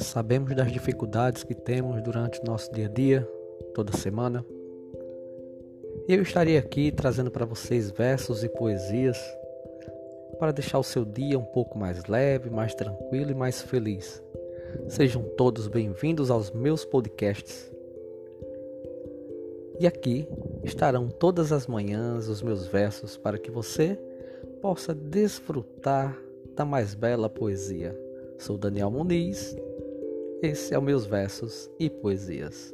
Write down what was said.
Sabemos das dificuldades que temos durante nosso dia a dia, toda semana. E eu estaria aqui trazendo para vocês versos e poesias para deixar o seu dia um pouco mais leve, mais tranquilo e mais feliz. Sejam todos bem-vindos aos meus podcasts. E aqui estarão todas as manhãs os meus versos para que você possa desfrutar da mais bela poesia. Sou Daniel Muniz, esses são é Meus Versos e Poesias.